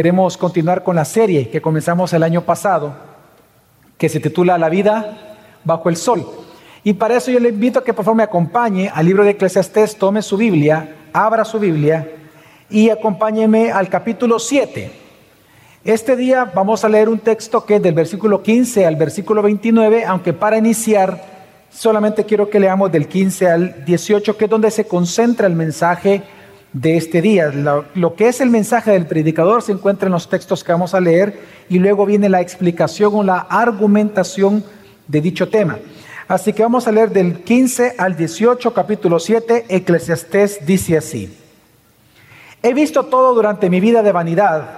queremos continuar con la serie que comenzamos el año pasado, que se titula La vida bajo el sol. Y para eso yo le invito a que por favor me acompañe al libro de Eclesiastés, tome su Biblia, abra su Biblia y acompáñeme al capítulo 7. Este día vamos a leer un texto que es del versículo 15 al versículo 29, aunque para iniciar solamente quiero que leamos del 15 al 18, que es donde se concentra el mensaje de este día. Lo, que es el mensaje del predicador se encuentra en los textos que vamos a leer y luego viene la explicación o la argumentación de dicho tema. Así que vamos a leer del 15 al 18, capítulo 7, Eclesiastés dice así. He visto todo durante mi vida de vanidad.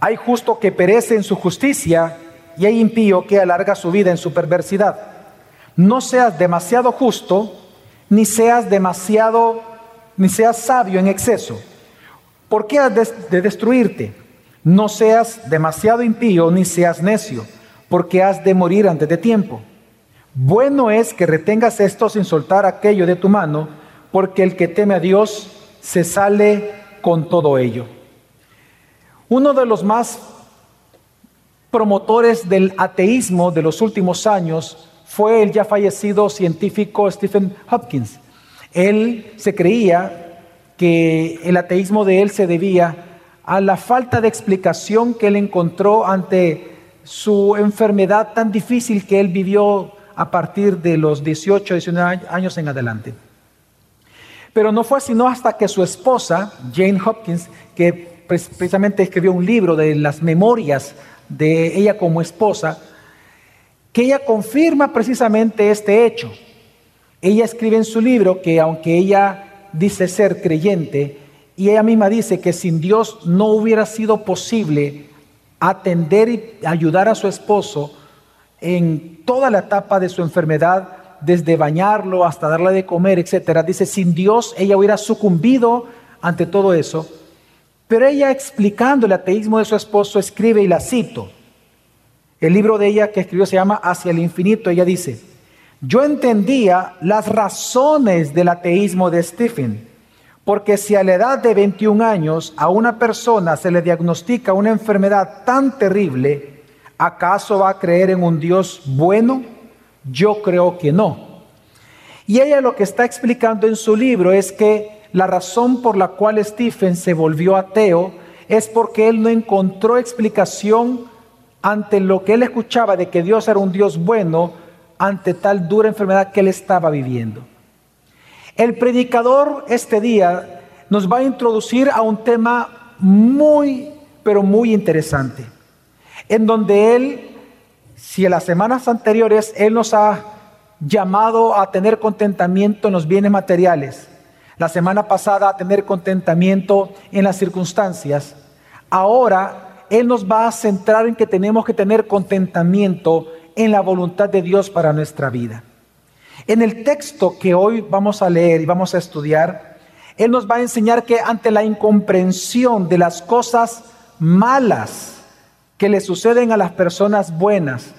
Hay justo que perece en su justicia y hay impío que alarga su vida en su perversidad. No seas demasiado justo, ni seas demasiado, ni seas sabio en exceso. ¿Por qué has de destruirte? No seas demasiado impío, ni seas necio porque has de morir antes de tiempo. Bueno es que retengas esto sin soltar aquello de tu mano, porque el que teme a Dios se sale con todo ello. Uno de los más promotores del ateísmo de los últimos años fue el ya fallecido científico Stephen Hopkins. Él se creía que el ateísmo de él se debía a la falta de explicación que él encontró ante su enfermedad tan difícil que él vivió a partir de los 18, 19 años en adelante. Pero no fue sino hasta que su esposa, Jane Hopkins, que precisamente escribió un libro de las memorias de ella como esposa, que ella confirma precisamente este hecho. Ella escribe en su libro que aunque ella dice ser creyente, y ella misma dice que sin Dios no hubiera sido posible atender y ayudar a su esposo en toda la etapa de su enfermedad, desde bañarlo hasta darle de comer, etcétera. Dice, sin Dios ella hubiera sucumbido ante todo eso. Pero ella explicando el ateísmo de su esposo escribe y la cito. El libro de ella que escribió se llama Hacia el infinito. Ella dice, yo entendía las razones del ateísmo de Stephen porque si a la edad de 21 años a una persona se le diagnostica una enfermedad tan terrible, ¿acaso va a creer en un Dios bueno? Yo creo que no. Y ella lo que está explicando en su libro es que la razón por la cual Stephen se volvió ateo es porque él no encontró explicación ante lo que él escuchaba de que Dios era un Dios bueno ante tal dura enfermedad que él estaba viviendo. El predicador este día nos va a introducir a un tema muy, pero muy interesante, en donde él, si en las semanas anteriores él nos ha llamado a tener contentamiento en los bienes materiales, la semana pasada a tener contentamiento en las circunstancias, ahora él nos va a centrar en que tenemos que tener contentamiento en la voluntad de Dios para nuestra vida. En el texto que hoy vamos a leer y vamos a estudiar, Él nos va a enseñar que ante la incomprensión de las cosas malas que le suceden a las personas buenas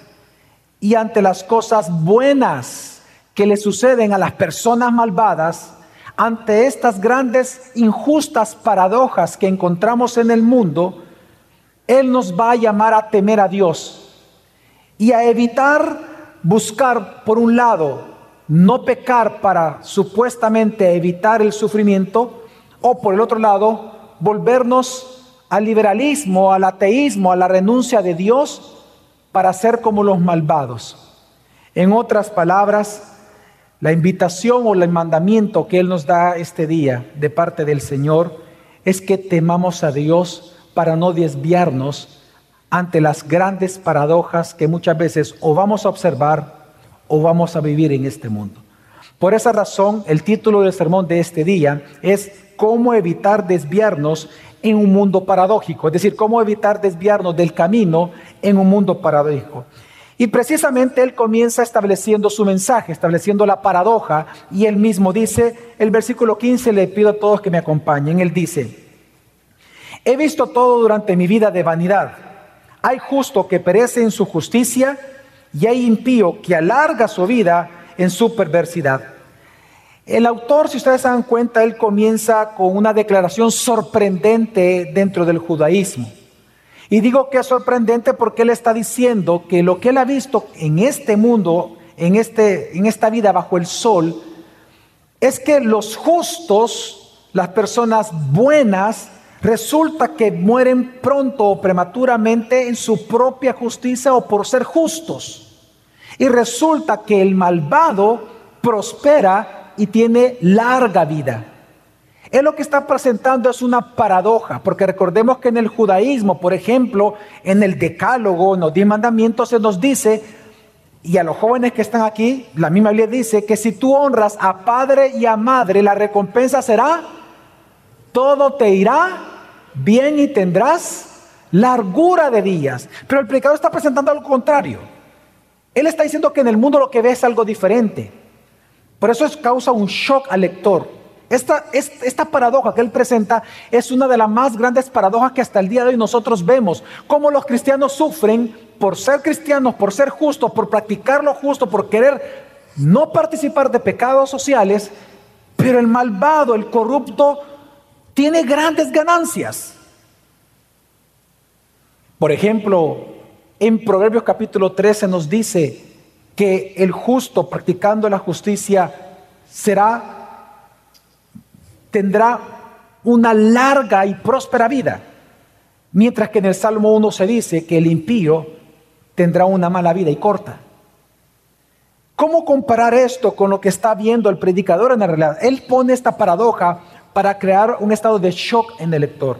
y ante las cosas buenas que le suceden a las personas malvadas, ante estas grandes injustas paradojas que encontramos en el mundo, Él nos va a llamar a temer a Dios y a evitar buscar, por un lado, no pecar para supuestamente evitar el sufrimiento, o por el otro lado, volvernos al liberalismo, al ateísmo, a la renuncia de Dios para ser como los malvados. En otras palabras, la invitación o el mandamiento que Él nos da este día de parte del Señor es que temamos a Dios para no desviarnos ante las grandes paradojas que muchas veces o vamos a observar o vamos a vivir en este mundo. Por esa razón, el título del sermón de este día es cómo evitar desviarnos en un mundo paradójico, es decir, cómo evitar desviarnos del camino en un mundo paradójico. Y precisamente él comienza estableciendo su mensaje, estableciendo la paradoja, y él mismo dice, el versículo 15, le pido a todos que me acompañen, él dice, he visto todo durante mi vida de vanidad, hay justo que perece en su justicia, y hay impío que alarga su vida en su perversidad. El autor, si ustedes se dan cuenta, él comienza con una declaración sorprendente dentro del judaísmo. Y digo que es sorprendente porque él está diciendo que lo que él ha visto en este mundo, en, este, en esta vida bajo el sol, es que los justos, las personas buenas, resulta que mueren pronto o prematuramente en su propia justicia o por ser justos. Y resulta que el malvado prospera y tiene larga vida. Él lo que está presentando es una paradoja, porque recordemos que en el judaísmo, por ejemplo, en el decálogo, en los diez mandamientos, se nos dice, y a los jóvenes que están aquí, la misma Biblia dice que si tú honras a padre y a madre, la recompensa será, todo te irá bien y tendrás largura de días. Pero el predicador está presentando algo contrario. Él está diciendo que en el mundo lo que ve es algo diferente. Por eso es causa un shock al lector. Esta, esta, paradoja que él presenta es una de las más grandes paradojas que hasta el día de hoy nosotros vemos. Cómo los cristianos sufren por ser cristianos, por ser justos, por practicar lo justo, por querer no participar de pecados sociales, pero el malvado, el corrupto, tiene grandes ganancias. Por ejemplo, en Proverbios capítulo 13 nos dice que el justo practicando la justicia será tendrá una larga y próspera vida. Mientras que en el Salmo 1 se dice que el impío tendrá una mala vida y corta. ¿Cómo comparar esto con lo que está viendo el predicador en la realidad? Él pone esta paradoja para crear un estado de shock en el lector.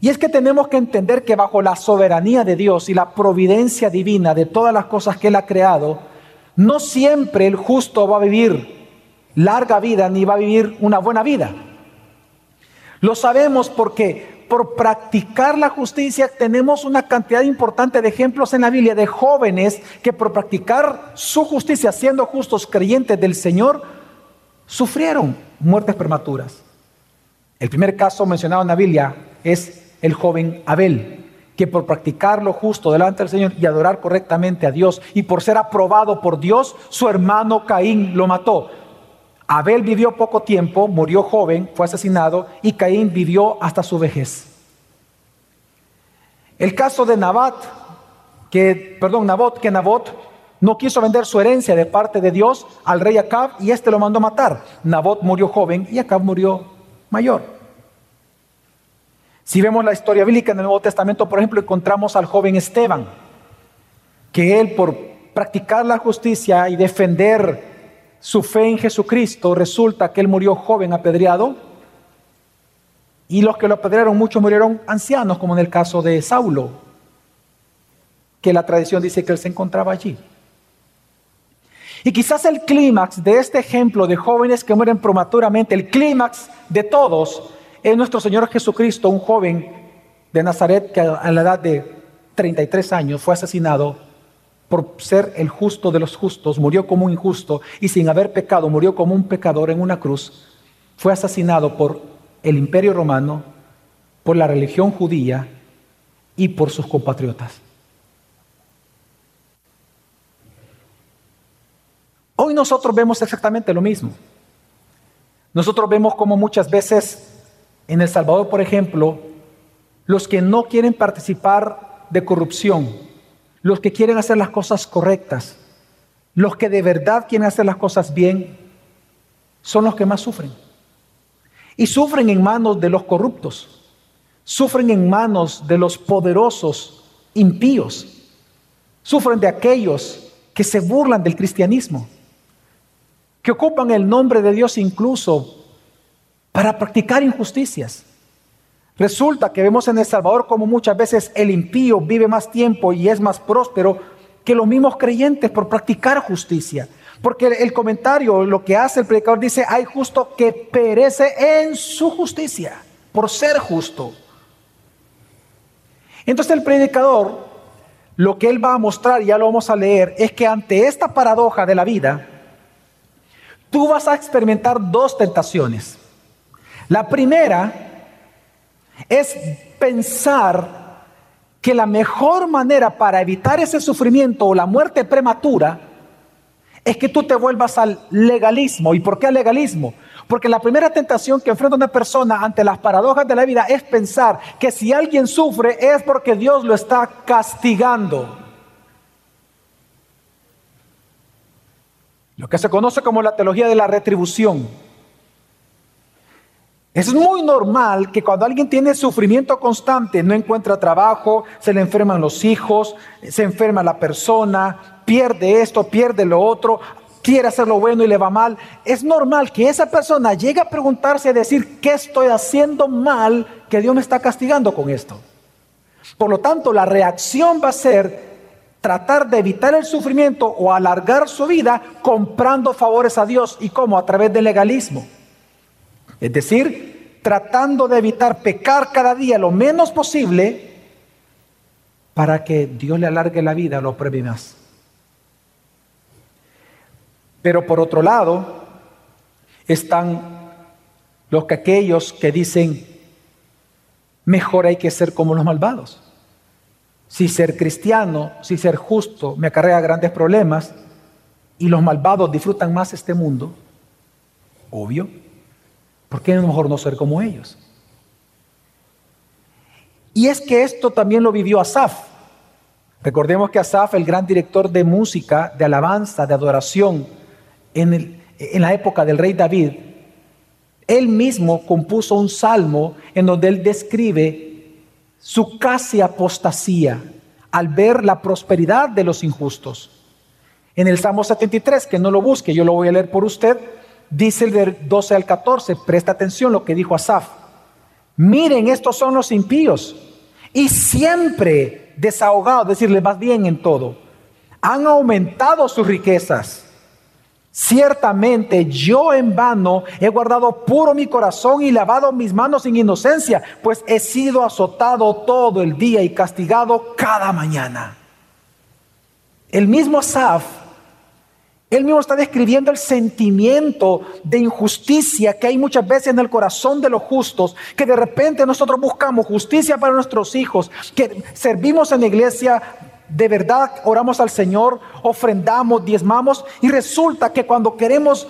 Y es que tenemos que entender que bajo la soberanía de Dios y la providencia divina de todas las cosas que Él ha creado, no siempre el justo va a vivir larga vida ni va a vivir una buena vida. Lo sabemos porque por practicar la justicia tenemos una cantidad importante de ejemplos en la Biblia de jóvenes que por practicar su justicia, siendo justos creyentes del Señor, sufrieron muertes prematuras. El primer caso mencionado en la Biblia es el joven Abel, que por practicar lo justo delante del Señor y adorar correctamente a Dios y por ser aprobado por Dios, su hermano Caín lo mató. Abel vivió poco tiempo, murió joven, fue asesinado y Caín vivió hasta su vejez. El caso de Nabat, que, perdón, Nabot, que Nabot no quiso vender su herencia de parte de Dios al rey Acab y este lo mandó matar. Nabot murió joven y Acab murió mayor. Si vemos la historia bíblica en el Nuevo Testamento, por ejemplo, encontramos al joven Esteban, que él por practicar la justicia y defender su fe en Jesucristo, resulta que él murió joven apedreado y los que lo apedrearon muchos murieron ancianos, como en el caso de Saulo, que la tradición dice que él se encontraba allí. Y quizás el clímax de este ejemplo de jóvenes que mueren prematuramente, el clímax de todos, es nuestro Señor Jesucristo, un joven de Nazaret que a la edad de 33 años fue asesinado por ser el justo de los justos, murió como un injusto y sin haber pecado, murió como un pecador en una cruz, fue asesinado por el imperio romano, por la religión judía y por sus compatriotas. Nosotros vemos exactamente lo mismo. Nosotros vemos como muchas veces en El Salvador, por ejemplo, los que no quieren participar de corrupción, los que quieren hacer las cosas correctas, los que de verdad quieren hacer las cosas bien, son los que más sufren. Y sufren en manos de los corruptos, sufren en manos de los poderosos impíos, sufren de aquellos que se burlan del cristianismo, que ocupan el nombre de Dios incluso para practicar injusticias. Resulta que vemos en El Salvador como muchas veces el impío vive más tiempo y es más próspero que los mismos creyentes por practicar justicia. Porque el comentario, lo que hace el predicador dice, hay justo que perece en su justicia, por ser justo. Entonces el predicador, lo que él va a mostrar, ya lo vamos a leer, es que ante esta paradoja de la vida, tú vas a experimentar dos tentaciones. La primera es pensar que la mejor manera para evitar ese sufrimiento o la muerte prematura es que tú te vuelvas al legalismo. ¿Y por qué al legalismo? Porque la primera tentación que enfrenta una persona ante las paradojas de la vida es pensar que si alguien sufre es porque Dios lo está castigando. Lo que se conoce como la teología de la retribución. Es muy normal que cuando alguien tiene sufrimiento constante, no encuentra trabajo, se le enferman los hijos, se enferma la persona, pierde esto, pierde lo otro, quiere hacer lo bueno y le va mal, es normal que esa persona llegue a preguntarse a decir, ¿qué estoy haciendo mal que Dios me está castigando con esto? Por lo tanto, la reacción va a ser tratar de evitar el sufrimiento o alargar su vida comprando favores a Dios. ¿Y cómo? A través del legalismo. Es decir, tratando de evitar pecar cada día lo menos posible para que Dios le alargue la vida, lo premie más. Pero por otro lado, están los que aquellos que dicen, mejor hay que ser como los malvados. Si ser cristiano, si ser justo me acarrea grandes problemas y los malvados disfrutan más este mundo, obvio, ¿Por qué mejor no ser como ellos? Y es que esto también lo vivió Asaf. Recordemos que Asaf, el gran director de música, de alabanza, de adoración, en, en la época del rey David, él mismo compuso un salmo en donde él describe su casi apostasía al ver la prosperidad de los injustos. En el Salmo 73, que no lo busque, yo lo voy a leer por usted, Dice el del 12 al 14, presta atención lo que dijo Asaf. Miren, estos son los impíos y siempre desahogados, decirles más bien en todo. Han aumentado sus riquezas. Ciertamente yo en vano he guardado puro mi corazón y lavado mis manos sin inocencia, pues he sido azotado todo el día y castigado cada mañana. El mismo Asaf él mismo está describiendo el sentimiento de injusticia que hay muchas veces en el corazón de los justos, que de repente nosotros buscamos justicia para nuestros hijos, que servimos en la iglesia, de verdad oramos al Señor, ofrendamos, diezmamos, y resulta que cuando queremos,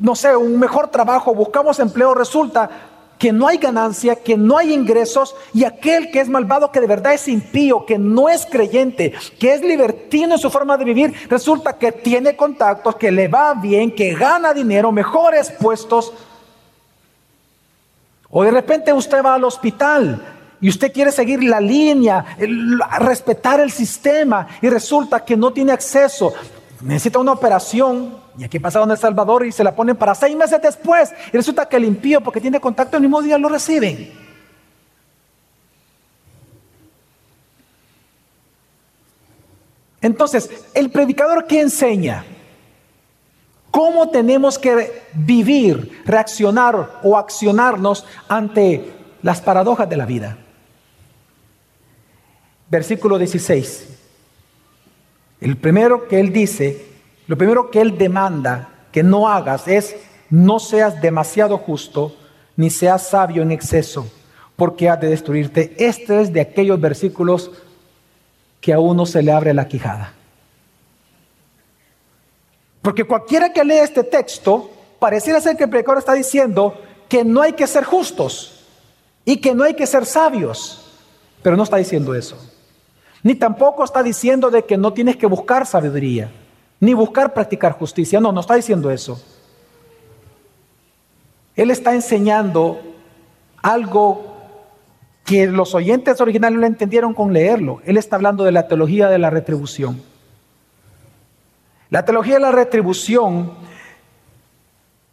no sé, un mejor trabajo, buscamos empleo, resulta que no hay ganancia, que no hay ingresos, y aquel que es malvado, que de verdad es impío, que no es creyente, que es libertino en su forma de vivir, resulta que tiene contactos, que le va bien, que gana dinero, mejores puestos. O de repente usted va al hospital y usted quiere seguir la línea, respetar el sistema, y resulta que no tiene acceso necesita una operación, y aquí pasa en El Salvador y se la ponen para seis meses después, y resulta que el impío, porque tiene contacto el mismo día, lo reciben. Entonces, el predicador que enseña cómo tenemos que vivir, reaccionar o accionarnos ante las paradojas de la vida. Versículo 16. El primero que él dice, lo primero que él demanda que no hagas es no seas demasiado justo ni seas sabio en exceso, porque ha de destruirte. Este es de aquellos versículos que a uno se le abre la quijada. Porque cualquiera que lee este texto, pareciera ser que el predicador está diciendo que no hay que ser justos y que no hay que ser sabios, pero no está diciendo eso. Ni tampoco está diciendo de que no tienes que buscar sabiduría, ni buscar practicar justicia. No, no está diciendo eso. Él está enseñando algo que los oyentes originales no entendieron con leerlo. Él está hablando de la teología de la retribución. La teología de la retribución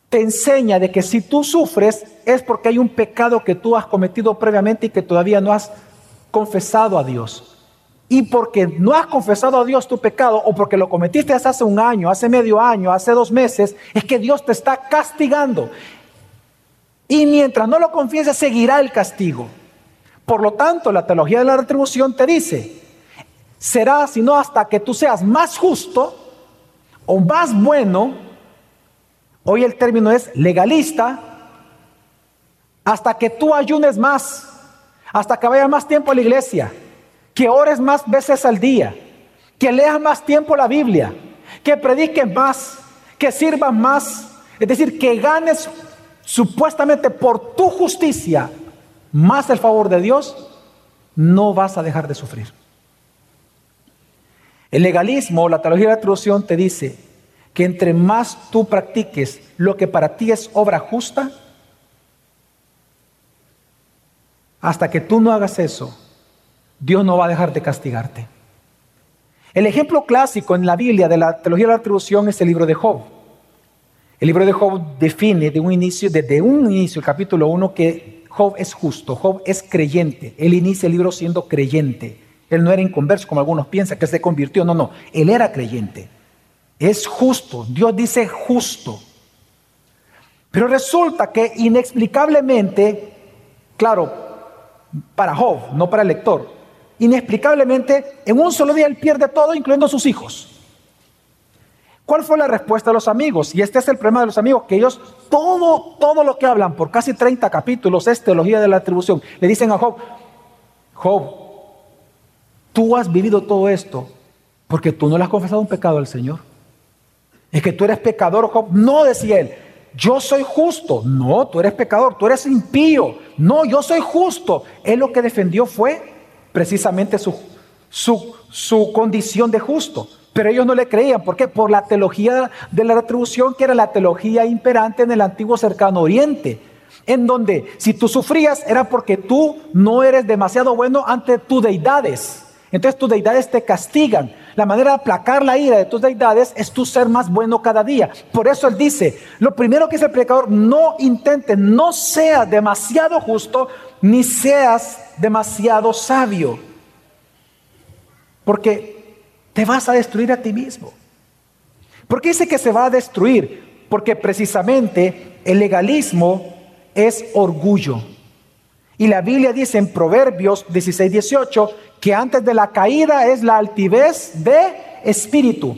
te enseña de que si tú sufres es porque hay un pecado que tú has cometido previamente y que todavía no has confesado a Dios y porque no has confesado a Dios tu pecado o porque lo cometiste hace un año, hace medio año, hace dos meses, es que Dios te está castigando. Y mientras no lo confieses, seguirá el castigo. Por lo tanto, la teología de la retribución te dice, será sino hasta que tú seas más justo o más bueno, hoy el término es legalista, hasta que tú ayunes más, hasta que vaya más tiempo a la iglesia, que ores más veces al día, que leas más tiempo la Biblia, que prediques más, que sirvas más, es decir, que ganes supuestamente por tu justicia, más el favor de Dios, no vas a dejar de sufrir. El legalismo, la teología de la atribución te dice que entre más tú practiques lo que para ti es obra justa, hasta que tú no hagas eso, Dios no va a dejar de castigarte. El ejemplo clásico en la Biblia de la teología de la atribución es el libro de Job. El libro de Job define de un inicio, desde un inicio, el capítulo 1, que Job es justo, Job es creyente. Él inicia el libro siendo creyente. Él no era inconverso como algunos piensan, que se convirtió. No, no, él era creyente. Es justo, Dios dice justo. Pero resulta que inexplicablemente, claro, para Job, no para el lector, inexplicablemente, en un solo día él pierde todo, incluyendo a sus hijos. ¿Cuál fue la respuesta de los amigos? Y este es el problema de los amigos, que ellos todo, todo lo que hablan por casi 30 capítulos es teología de la atribución. Le dicen a Job, Job, tú has vivido todo esto porque tú no le has confesado un pecado al Señor. Es que tú eres pecador, Job. No, decía él, yo soy justo. No, tú eres pecador, tú eres impío. No, yo soy justo. Él lo que defendió fue precisamente su, su, su condición de justo. Pero ellos no le creían. ¿Por qué? Por la teología de la retribución, que era la teología imperante en el antiguo cercano oriente. En donde si tú sufrías era porque tú no eres demasiado bueno ante tus deidades. Entonces tus deidades te castigan. La manera de aplacar la ira de tus deidades es tú ser más bueno cada día. Por eso él dice, lo primero que dice el predicador, no intentes, no seas demasiado justo, ni seas demasiado sabio, porque te vas a destruir a ti mismo. ¿Por qué dice que se va a destruir? Porque precisamente el legalismo es orgullo. Y la Biblia dice en Proverbios 16, 18 que antes de la caída es la altivez de espíritu.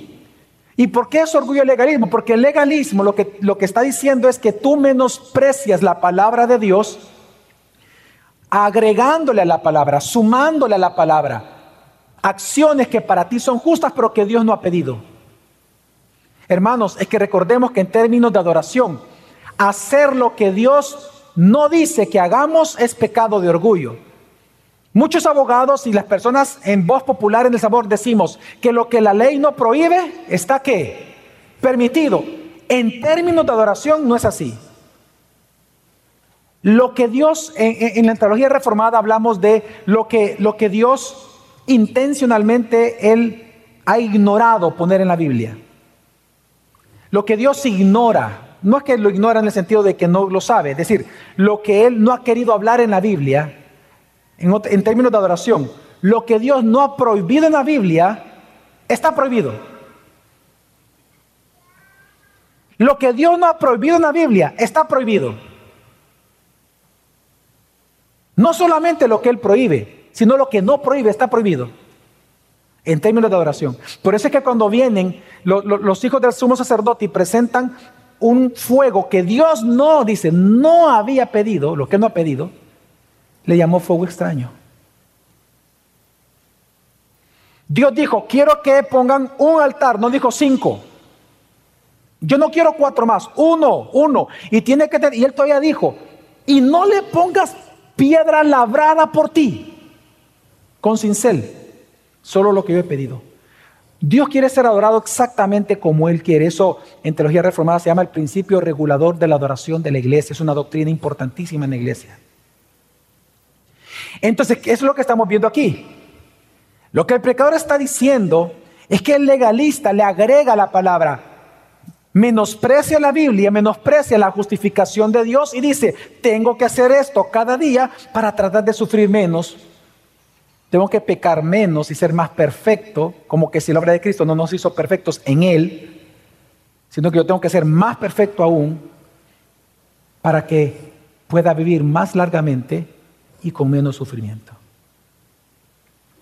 ¿Y por qué es orgullo el legalismo? Porque el legalismo lo que, lo que está diciendo es que tú menosprecias la palabra de Dios agregándole a la palabra, sumándole a la palabra acciones que para ti son justas, pero que Dios no ha pedido. Hermanos, es que recordemos que en términos de adoración, hacer lo que Dios no dice que hagamos es pecado de orgullo. Muchos abogados y las personas en voz popular en el sabor decimos que lo que la ley no prohíbe está qué? Permitido. En términos de adoración no es así. Lo que Dios, en, la teología reformada hablamos de lo que, lo que Dios intencionalmente Él ha ignorado poner en la Biblia. Lo que Dios ignora, no es que lo ignora en el sentido de que no lo sabe, es decir, lo que Él no ha querido hablar en la Biblia, en, en términos de adoración, lo que Dios no ha prohibido en la Biblia, está prohibido. Lo que Dios no ha prohibido en la Biblia, está prohibido. No solamente lo que Él prohíbe, sino lo que no prohíbe está prohibido. En términos de adoración. Por eso es que cuando vienen los hijos del sumo sacerdote y presentan un fuego que Dios no, dice, no había pedido, lo que no ha pedido, le llamó fuego extraño. Dios dijo, quiero que pongan un altar, no dijo cinco. Yo no quiero cuatro más, uno, uno. Y tiene que tener, y él todavía dijo, y no le pongas piedra labrada por ti, con cincel, solo lo que yo he pedido. Dios quiere ser adorado exactamente como Él quiere. Eso en teología reformada se llama el principio regulador de la adoración de la iglesia. Es una doctrina importantísima en la iglesia. Entonces, ¿qué es lo que estamos viendo aquí? Lo que el pecador está diciendo es que el legalista le agrega la palabra menosprecia la Biblia, menosprecia la justificación de Dios y dice, tengo que hacer esto cada día para tratar de sufrir menos. Tengo que pecar menos y ser más perfecto, como que si la obra de Cristo no nos hizo perfectos en Él, sino que yo tengo que ser más perfecto aún para que pueda vivir más largamente y con menos sufrimiento.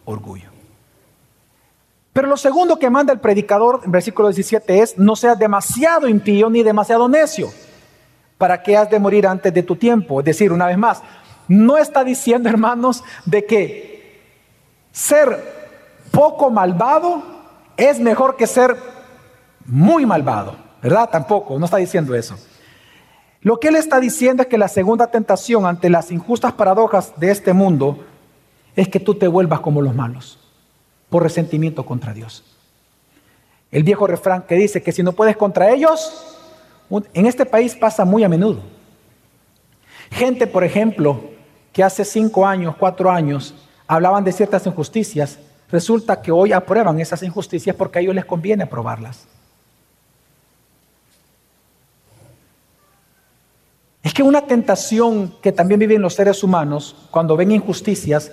Orgullo. Pero lo segundo que manda el predicador en versículo 17 es, no seas demasiado impío ni demasiado necio, para que has de morir antes de tu tiempo. Es decir, una vez más, no está diciendo, hermanos, de que ser poco malvado es mejor que ser muy malvado, ¿verdad? Tampoco, no está diciendo eso. Lo que él está diciendo es que la segunda tentación ante las injustas paradojas de este mundo es que tú te vuelvas como los malos, por resentimiento contra Dios. El viejo refrán que dice que si no puedes contra ellos, en este país pasa muy a menudo. Gente, por ejemplo, que hace cinco años, cuatro años, hablaban de ciertas injusticias, resulta que hoy aprueban esas injusticias porque a ellos les conviene aprobarlas. Es que una tentación que también viven los seres humanos cuando ven injusticias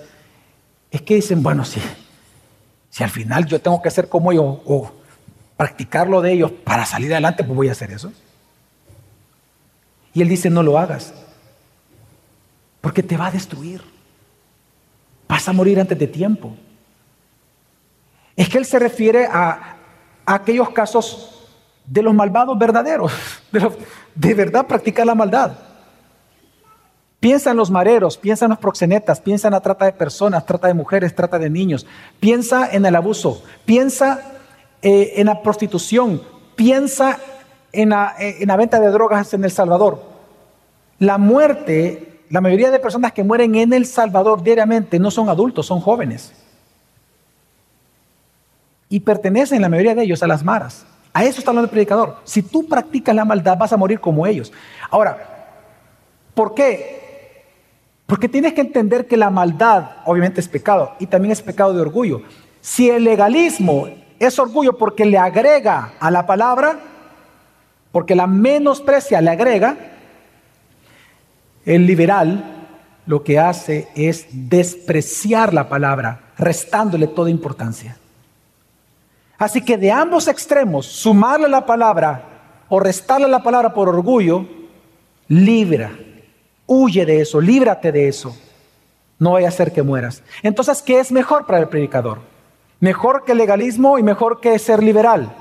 es que dicen, bueno, si, si al final yo tengo que ser como ellos o practicar lo de ellos para salir adelante, pues voy a hacer eso. Y él dice, no lo hagas, porque te va a destruir. Vas a morir antes de tiempo. Es que él se refiere a, aquellos casos de los malvados verdaderos, de, de verdad practicar la maldad. Piensa en los mareros, piensa en los proxenetas, piensa en la trata de personas, trata de mujeres, trata de niños, piensa en el abuso, piensa eh, en la prostitución, piensa en la, eh, en la venta de drogas en El Salvador. La muerte, la mayoría de personas que mueren en El Salvador diariamente no son adultos, son jóvenes. Y pertenecen la mayoría de ellos a las maras. A eso está hablando el predicador. Si tú practicas la maldad, vas a morir como ellos. Ahora, ¿por qué? Porque tienes que entender que la maldad obviamente es pecado y también es pecado de orgullo. Si el legalismo es orgullo porque le agrega a la palabra, porque la menosprecia, le agrega, el liberal lo que hace es despreciar la palabra, restándole toda importancia. Así que de ambos extremos, sumarle la palabra o restarle la palabra por orgullo, libra Huye de eso, líbrate de eso. No vaya a ser que mueras. Entonces, ¿qué es mejor para el predicador? Mejor que el legalismo y mejor que ser liberal.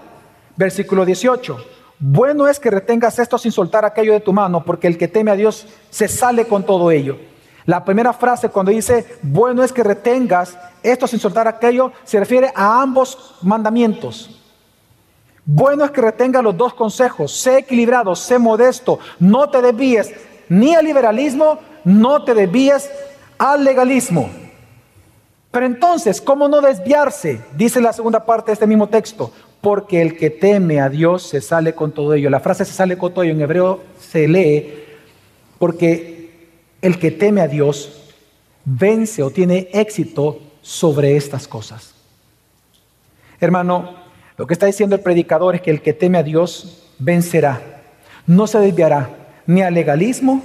Versículo 18. Bueno es que retengas esto sin soltar aquello de tu mano, porque el que teme a Dios se sale con todo ello. La primera frase cuando dice, bueno es que retengas esto sin soltar aquello, se refiere a ambos mandamientos. Bueno es que retengas los dos consejos, sé equilibrado, sé modesto, no te desvíes, ni al liberalismo, no te desvíes al legalismo. Pero entonces, ¿cómo no desviarse? Dice la segunda parte de este mismo texto, porque el que teme a Dios se sale con todo ello. La frase se sale con todo ello en hebreo se lee porque el que teme a Dios vence o tiene éxito sobre estas cosas. Hermano, lo que está diciendo el predicador es que el que teme a Dios vencerá, no se desviará, ni al legalismo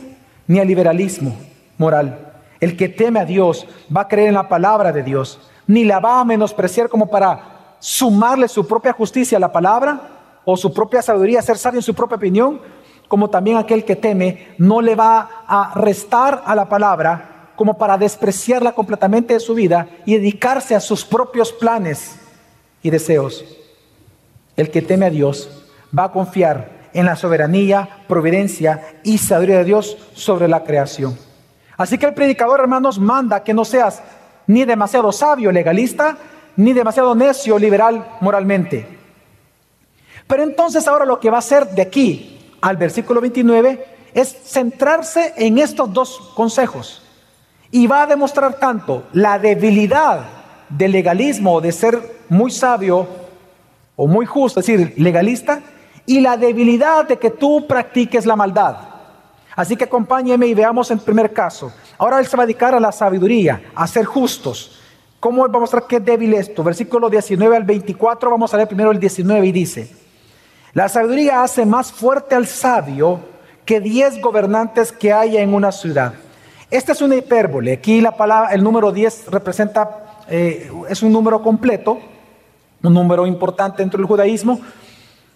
ni al liberalismo moral. El que teme a Dios va a creer en la palabra de Dios, ni la va a menospreciar como para sumarle su propia justicia a la palabra o su propia sabiduría, ser sabio en su propia opinión, como también aquel que teme no le va a restar a la palabra como para despreciarla completamente de su vida y dedicarse a sus propios planes y deseos. El que teme a Dios va a confiar en la soberanía, providencia y sabiduría de Dios sobre la creación. Así que el predicador, hermanos, manda que no seas ni demasiado sabio legalista, ni demasiado necio liberal moralmente. Pero entonces ahora lo que va a hacer de aquí al versículo 29 es centrarse en estos dos consejos. Y va a demostrar tanto la debilidad del legalismo, de ser muy sabio o muy justo, es decir, legalista, y la debilidad de que tú practiques la maldad. Así que acompáñeme y veamos el primer caso. Ahora él se va a dedicar a la sabiduría, a ser justos. ¿Cómo vamos a mostrar qué débil esto? Versículo 19 al 24, vamos a leer primero el 19 y dice, la sabiduría hace más fuerte al sabio que diez gobernantes que haya en una ciudad. Esta es una hipérbole. Aquí la palabra, el número 10 representa, eh, es un número completo, un número importante dentro del judaísmo,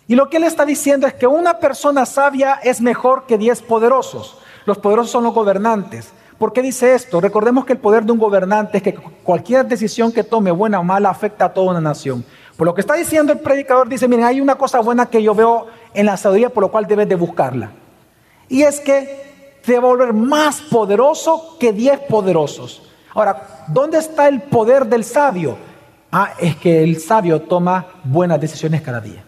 y lo que él está diciendo es que una persona sabia es mejor que diez poderosos. Los poderosos son los gobernantes. ¿Por qué dice esto? Recordemos que el poder de un gobernante es que cualquier decisión que tome, buena o mala, afecta a toda una nación. Por lo que está diciendo el predicador, dice, miren, hay una cosa buena que yo veo en la sabiduría por lo cual debes de buscarla. Y es que te va a volver más poderoso que diez poderosos. Ahora, ¿dónde está el poder del sabio? Ah, es que el sabio toma buenas decisiones cada día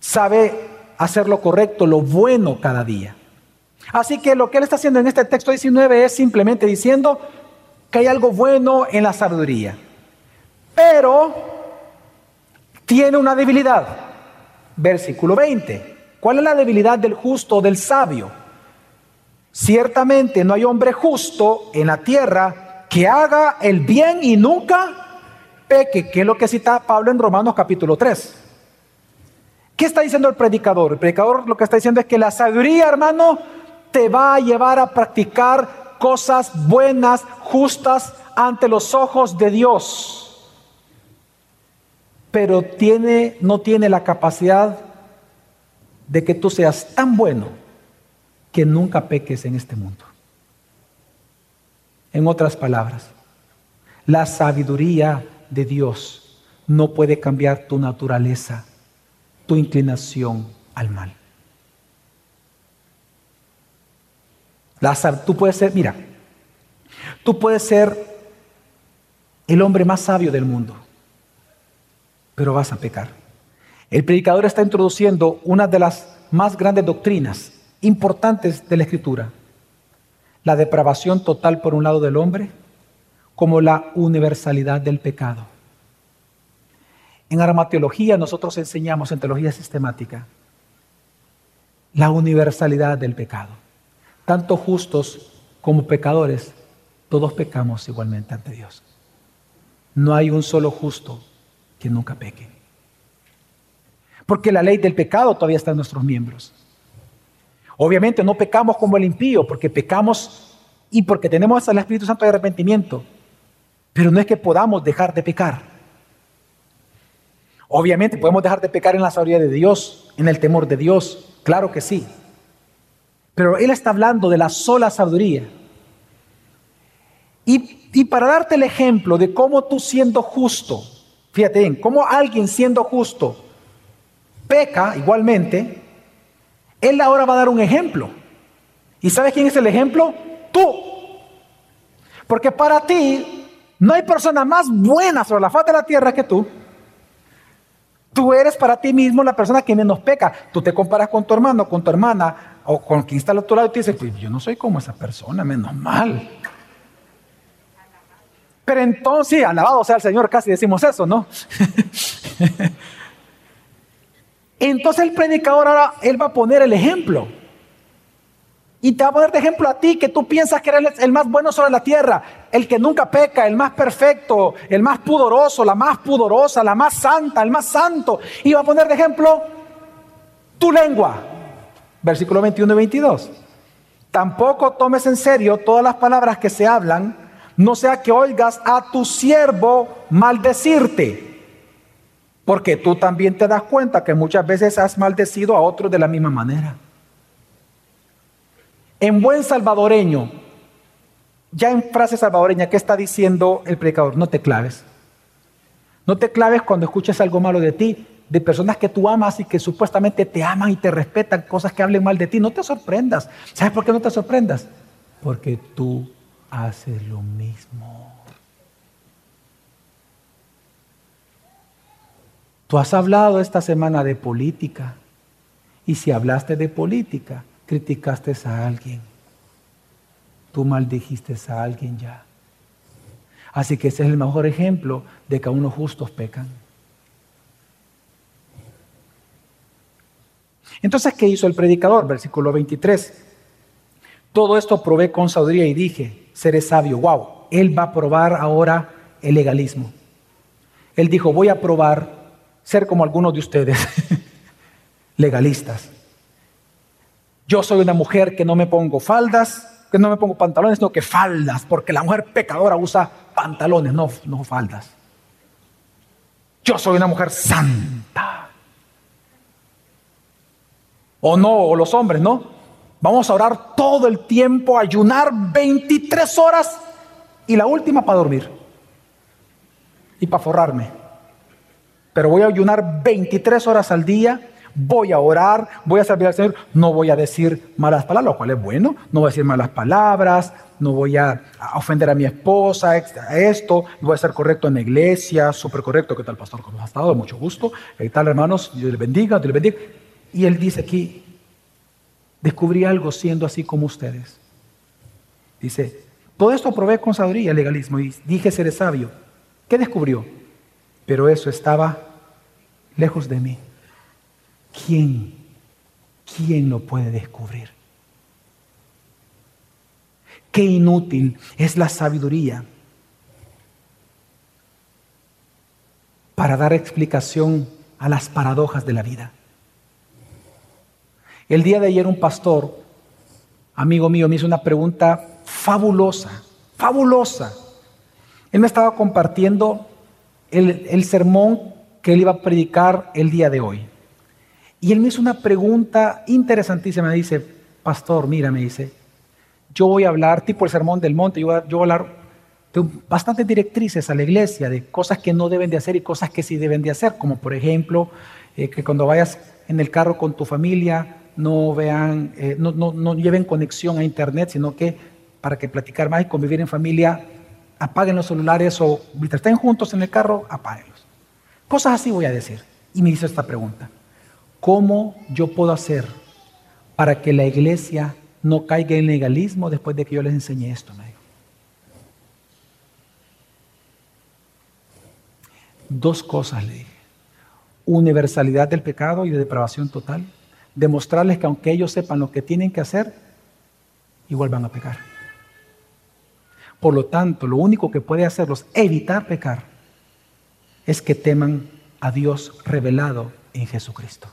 sabe hacer lo correcto, lo bueno cada día. Así que lo que él está haciendo en este texto 19 es simplemente diciendo que hay algo bueno en la sabiduría. Pero tiene una debilidad. Versículo 20. ¿Cuál es la debilidad del justo o del sabio? Ciertamente no hay hombre justo en la tierra que haga el bien y nunca peque, que es lo que cita Pablo en Romanos capítulo 3. ¿Qué está diciendo el predicador? El predicador lo que está diciendo es que la sabiduría, hermano, te va a llevar a practicar cosas buenas, justas ante los ojos de Dios. Pero tiene, no tiene la capacidad de que tú seas tan bueno que nunca peques en este mundo. En otras palabras, la sabiduría de Dios no puede cambiar tu naturaleza, tu inclinación al mal. tú puedes ser, mira, tú puedes ser el hombre más sabio del mundo, pero vas a pecar. El predicador está introduciendo una de las más grandes doctrinas importantes de la escritura, la depravación total por un lado del hombre, como la universalidad del pecado. En armateología nosotros enseñamos en teología sistemática la universalidad del pecado tanto justos como pecadores, todos pecamos igualmente ante Dios. No hay un solo justo que nunca peque. Porque la ley del pecado todavía está en nuestros miembros. Obviamente no pecamos como el impío, porque pecamos y porque tenemos al Espíritu Santo de arrepentimiento. Pero no es que podamos dejar de pecar. Obviamente podemos dejar de pecar en la sabiduría de Dios, en el temor de Dios, claro que sí. Pero él está hablando de la sola sabiduría. Y, para darte el ejemplo de cómo tú siendo justo, fíjate bien, cómo alguien siendo justo peca igualmente, él ahora va a dar un ejemplo. ¿Y sabes quién es el ejemplo? Tú. Porque para ti no hay persona más buena sobre la faz de la tierra que tú. Tú eres para ti mismo la persona que menos peca. Tú te comparas con tu hermano, con tu hermana, o con quien está al otro lado y te dice, pues yo no soy como esa persona, menos mal. Pero entonces, alabado sea el Señor, casi decimos eso, ¿no? entonces el predicador ahora, él va a poner el ejemplo. Y te va a poner de ejemplo a ti que tú piensas que eres el más bueno sobre la tierra, el que nunca peca, el más perfecto, el más pudoroso, la más pudorosa, la más santa, el más santo. Y va a poner de ejemplo tu lengua, Versículo 21 y 22. Tampoco tomes en serio todas las palabras que se hablan, no sea que oigas a tu siervo maldecirte. Porque tú también te das cuenta que muchas veces has maldecido a otros de la misma manera. En buen salvadoreño, ya en frase salvadoreña, ¿qué está diciendo el predicador? No te claves. No te claves cuando escuches algo malo de ti, de personas que tú amas y que supuestamente te aman y te respetan, cosas que hablen mal de ti. No te sorprendas. ¿Sabes por qué no te sorprendas? Porque tú haces lo mismo. Tú has hablado esta semana de política y si hablaste de política, criticaste a alguien. Tú maldijiste a alguien ya. Así que ese es el mejor ejemplo de que a unos justos pecan. Entonces, ¿qué hizo el predicador? Versículo 23. Todo esto probé con sabiduría y dije, seré sabio. Wow, él va a probar ahora el legalismo. Él dijo, voy a probar ser como algunos de ustedes, legalistas. Yo soy una mujer que no me pongo faldas, que no me pongo pantalones, sino que faldas, porque la mujer pecadora usa pantalones, no, no faldas. Yo soy una mujer santa. O no, o los hombres, ¿no? Vamos a orar todo el tiempo, ayunar 23 horas y la última para dormir y para forrarme. Pero voy a ayunar 23 horas al día, voy a orar, voy a servir al Señor, no voy a decir malas palabras, lo cual es bueno, no voy a decir malas palabras, no voy a ofender a mi esposa, esto, voy a ser correcto en la iglesia, súper correcto, ¿qué tal pastor? ¿Cómo ha estado? Mucho gusto, ¿qué tal hermanos? Dios les bendiga, Dios bendiga. Y él dice aquí, descubrí algo siendo así como ustedes. Dice, todo esto probé con sabiduría, legalismo, y dije ser sabio. ¿Qué descubrió? Pero eso estaba lejos de mí. ¿Quién? ¿Quién lo puede descubrir? Qué inútil es la sabiduría para dar explicación a las paradojas de la vida. El día de ayer un pastor, amigo mío, me hizo una pregunta fabulosa, fabulosa. Él me estaba compartiendo el, el sermón que él iba a predicar el día de hoy. Y él me hizo una pregunta interesantísima. Me dice, pastor, mira, me dice, yo voy a hablar, tipo el sermón del monte, yo voy a, hablar de bastantes directrices a la iglesia, de cosas que no deben de hacer y cosas que sí deben de hacer, como por ejemplo, eh, que cuando vayas en el carro con tu familia, no vean, eh, no, no, lleven conexión a internet, sino que para que platicar más y convivir en familia, apaguen los celulares o mientras estén juntos en el carro, apáguenlos. Cosas así voy a decir. Y me hizo esta pregunta. ¿Cómo yo puedo hacer para que la iglesia no caiga en legalismo después de que yo les enseñe esto? Me Dos cosas le dije. Universalidad del pecado y de depravación total. Demostrarles que aunque ellos sepan lo que tienen que hacer, igual van a pecar. Por lo tanto, lo único que puede hacerlos evitar pecar es que teman a Dios revelado en Jesucristo.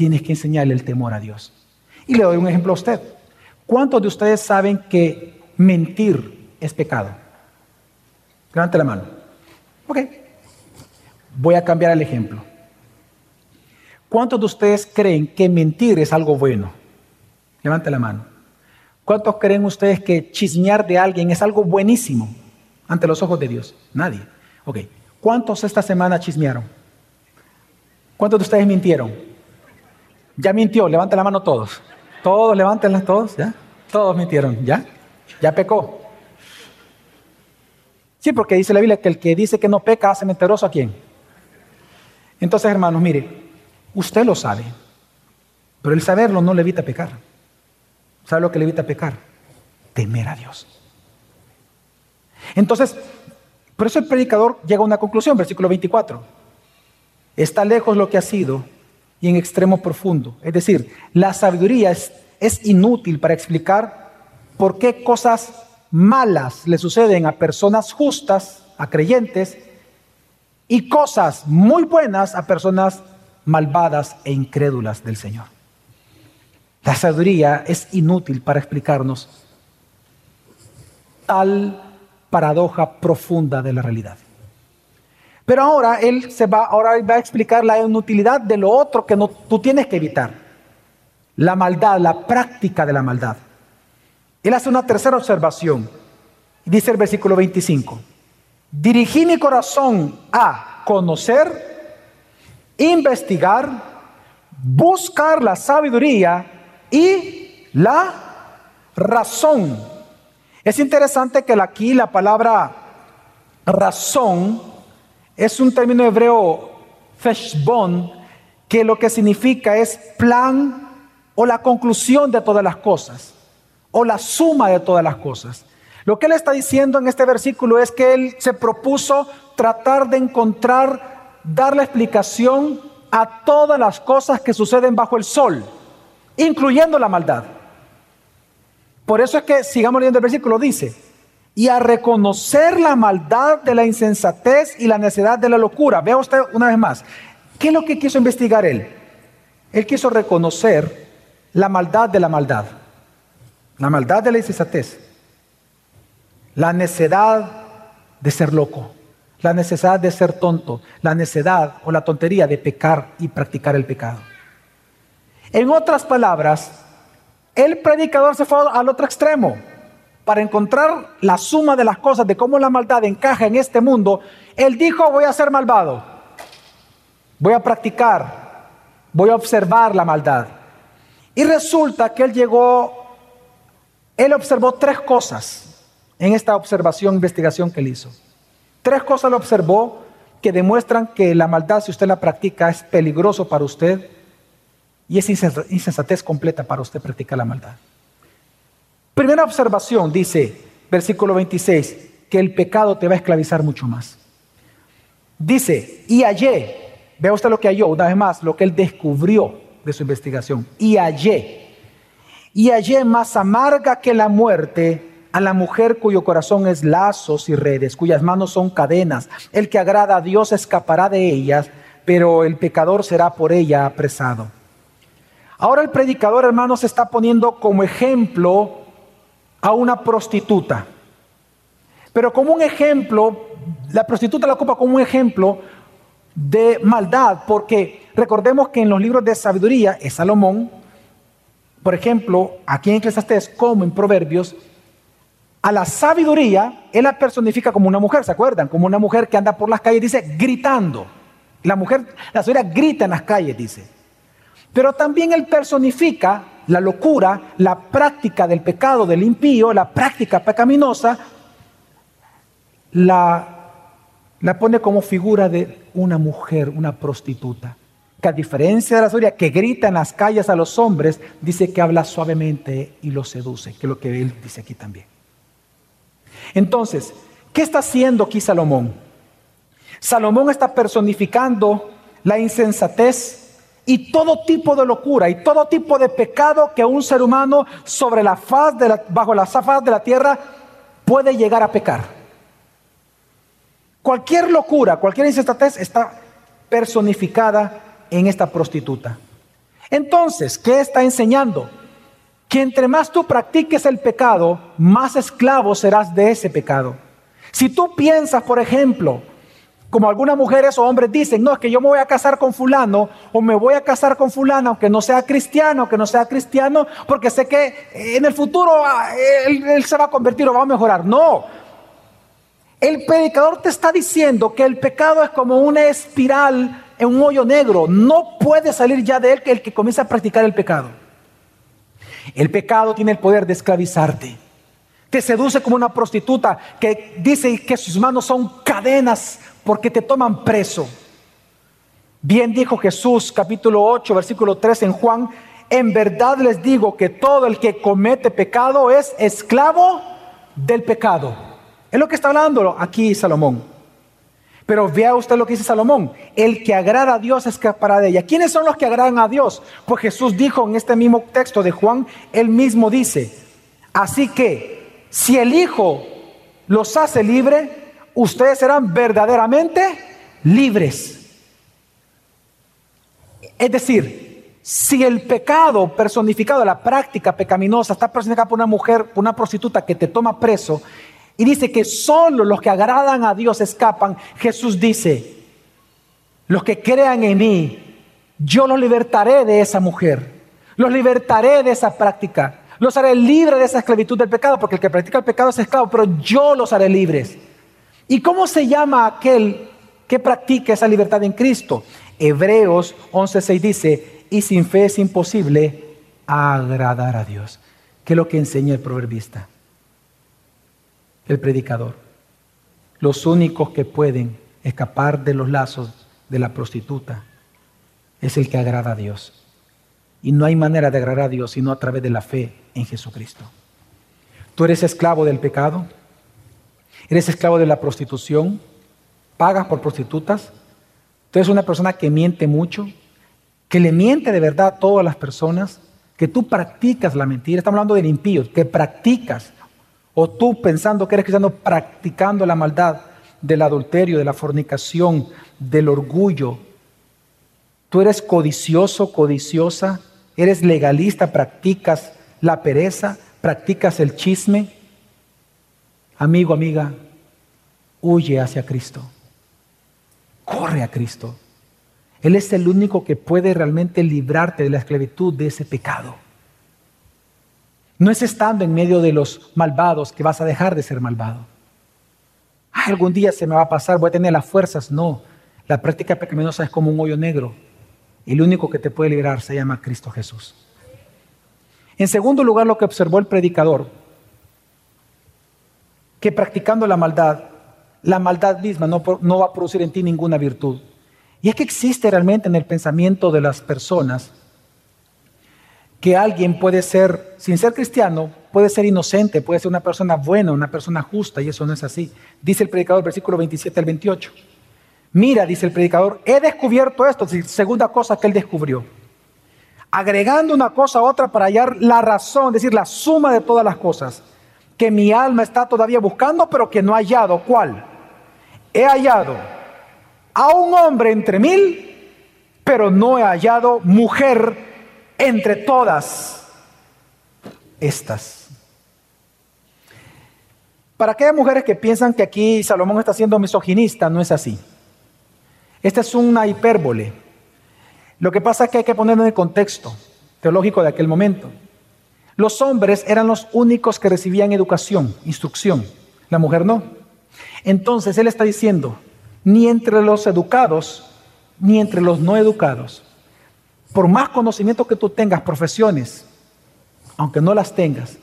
Tienes que enseñarle el temor a Dios. Y le doy un ejemplo a usted. ¿Cuántos de ustedes saben que mentir es pecado? Levante la mano. Ok. Voy a cambiar el ejemplo. ¿Cuántos de ustedes creen que mentir es algo bueno? Levante la mano. ¿Cuántos creen ustedes que chismear de alguien es algo buenísimo ante los ojos de Dios? Nadie. Ok. ¿Cuántos esta semana chismearon? ¿Cuántos de ustedes mintieron? Ya mintió, levanten la mano todos. Todos, levántenlas todos, ¿ya? Todos mintieron, ¿ya? Ya pecó. Sí, porque dice la Biblia que el que dice que no peca hace mentiroso a quién. Entonces, hermanos, mire, usted lo sabe, pero el saberlo no le evita pecar. ¿Sabe lo que le evita pecar? Temer a Dios. Entonces, por eso el predicador llega a una conclusión, versículo 24. Está lejos lo que ha sido y en extremo profundo. Es decir, la sabiduría es, es inútil para explicar por qué cosas malas le suceden a personas justas, a creyentes, y cosas muy buenas a personas malvadas e incrédulas del Señor. La sabiduría es inútil para explicarnos tal paradoja profunda de la realidad. Pero ahora él se va, ahora va a explicar la inutilidad de lo otro que no, tú tienes que evitar. La maldad, la práctica de la maldad. Él hace una tercera observación. Dice el versículo 25. Dirigí mi corazón a conocer, investigar, buscar la sabiduría y la razón. Es interesante que aquí la palabra razón es un término hebreo, feshbon, que lo que significa es plan o la conclusión de todas las cosas, o la suma de todas las cosas. Lo que él está diciendo en este versículo es que él se propuso tratar de encontrar, dar la explicación a todas las cosas que suceden bajo el sol, incluyendo la maldad. Por eso es que, sigamos leyendo el versículo, dice, y a reconocer la maldad de la insensatez y la necedad de la locura. Vea usted una vez más, ¿qué es lo que quiso investigar él? Él quiso reconocer la maldad de la maldad, la maldad de la insensatez, la necedad de ser loco, la necesidad de ser tonto, la necedad o la tontería de pecar y practicar el pecado. En otras palabras, el predicador se fue al otro extremo para encontrar la suma de las cosas, de cómo la maldad encaja en este mundo, él dijo, voy a ser malvado, voy a practicar, voy a observar la maldad. Y resulta que él llegó, él observó tres cosas en esta observación, investigación que él hizo. Tres cosas lo observó que demuestran que la maldad, si usted la practica, es peligroso para usted y es insensatez completa para usted practicar la maldad. Primera observación, dice versículo 26, que el pecado te va a esclavizar mucho más. Dice, y hallé, vea usted lo que halló, una vez más, lo que él descubrió de su investigación, y hallé, y hallé más amarga que la muerte a la mujer cuyo corazón es lazos y redes, cuyas manos son cadenas. El que agrada a Dios escapará de ellas, pero el pecador será por ella apresado. Ahora el predicador, hermanos, está poniendo como ejemplo a una prostituta. Pero como un ejemplo, la prostituta la ocupa como un ejemplo de maldad, porque recordemos que en los libros de sabiduría es Salomón, por ejemplo, aquí en Eclesiastes como en Proverbios, a la sabiduría, él la personifica como una mujer, ¿se acuerdan? Como una mujer que anda por las calles, dice, gritando. La mujer, la sabiduría grita en las calles, dice. Pero también él personifica la locura, la práctica del pecado del impío, la práctica pecaminosa, la, la pone como figura de una mujer, una prostituta. Que a diferencia de la sabiduría que grita en las calles a los hombres, dice que habla suavemente y los seduce, que es lo que él dice aquí también. Entonces, ¿qué está haciendo aquí Salomón? Salomón está personificando la insensatez y todo tipo de locura y todo tipo de pecado que un ser humano sobre la faz de la, bajo la faz de la tierra puede llegar a pecar. Cualquier locura, cualquier insensatez está personificada en esta prostituta. Entonces, ¿qué está enseñando? que entre más tú practiques el pecado, más esclavo serás de ese pecado. Si tú piensas, por ejemplo, como algunas mujeres o hombres dicen, no, es que yo me voy a casar con fulano o me voy a casar con fulano, aunque no sea cristiano, que no sea cristiano, porque sé que en el futuro ah, él, él se va a convertir o va a mejorar. No. El predicador te está diciendo que el pecado es como una espiral en un hoyo negro. No puede salir ya de él que el que comienza a practicar el pecado. El pecado tiene el poder de esclavizarte. Te seduce como una prostituta que dice que sus manos son cadenas porque te toman preso. Bien dijo Jesús capítulo 8 versículo 3 en Juan, en verdad les digo que todo el que comete pecado es esclavo del pecado. Es lo que está hablando aquí Salomón. Pero vea usted lo que dice Salomón. El que agrada a Dios escapará de ella. ¿Quiénes son los que agradan a Dios? Pues Jesús dijo en este mismo texto de Juan, él mismo dice, así que si el Hijo los hace libre, ustedes serán verdaderamente libres. Es decir, si el pecado personificado, la práctica pecaminosa, está personificada por una mujer, por una prostituta que te toma preso, y dice que solo los que agradan a Dios escapan. Jesús dice, los que crean en mí, yo los libertaré de esa mujer, los libertaré de esa práctica, los haré libres de esa esclavitud del pecado, porque el que practica el pecado es esclavo, pero yo los haré libres. ¿Y cómo se llama aquel que practica esa libertad en Cristo? Hebreos 11:6 dice, y sin fe es imposible agradar a Dios. ¿Qué es lo que enseña el proverbista? el predicador. Los únicos que pueden escapar de los lazos de la prostituta es el que agrada a Dios. Y no hay manera de agradar a Dios sino a través de la fe en Jesucristo. Tú eres esclavo del pecado, eres esclavo de la prostitución, pagas por prostitutas, tú eres una persona que miente mucho, que le miente de verdad a todas las personas, que tú practicas la mentira, estamos hablando del impío, que practicas. O tú pensando que eres cristiano practicando la maldad del adulterio, de la fornicación, del orgullo. Tú eres codicioso, codiciosa, eres legalista, practicas la pereza, practicas el chisme. Amigo, amiga, huye hacia Cristo. Corre a Cristo. Él es el único que puede realmente librarte de la esclavitud de ese pecado. No es estando en medio de los malvados que vas a dejar de ser malvado. algún día se me va a pasar, voy a tener las fuerzas. No, la práctica pecaminosa es como un hoyo negro. El único que te puede liberar se llama Cristo Jesús. En segundo lugar, lo que observó el predicador, que practicando la maldad, la maldad misma no, no va a producir en ti ninguna virtud. Y es que existe realmente en el pensamiento de las personas que alguien puede ser, sin ser cristiano, puede ser inocente, puede ser una persona buena, una persona justa, y eso no es así. Dice el predicador, versículo 27 al 28. Mira, dice el predicador, he descubierto esto, segunda cosa que él descubrió. Agregando una cosa a otra para hallar la razón, es decir, la suma de todas las cosas que mi alma está todavía buscando, pero que no ha hallado. ¿Cuál? He hallado a un hombre entre mil, pero no he hallado mujer entre todas estas. Para aquellas mujeres que piensan que aquí Salomón está siendo misoginista, no es así. Esta es una hipérbole. Lo que pasa es que hay que ponerlo en el contexto teológico de aquel momento. Los hombres eran los únicos que recibían educación, instrucción. La mujer no. Entonces él está diciendo, ni entre los educados, ni entre los no educados, por más conocimiento que tú tengas, profesiones, aunque no las tengas,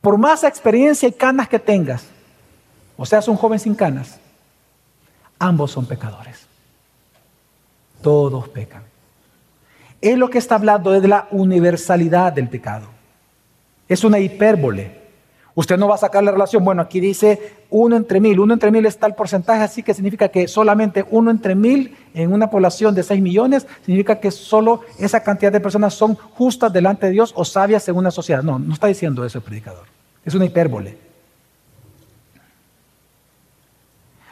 por más experiencia y canas que tengas, o seas un joven sin canas, ambos son pecadores. Todos pecan. Es lo que está hablando de la universalidad del pecado. Es una hipérbole. Usted no va a sacar la relación, bueno, aquí dice uno entre mil, uno entre mil es tal porcentaje, así que significa que solamente uno entre mil en una población de 6 millones, significa que solo esa cantidad de personas son justas delante de Dios o sabias según la sociedad. No, no está diciendo eso el predicador. Es una hipérbole.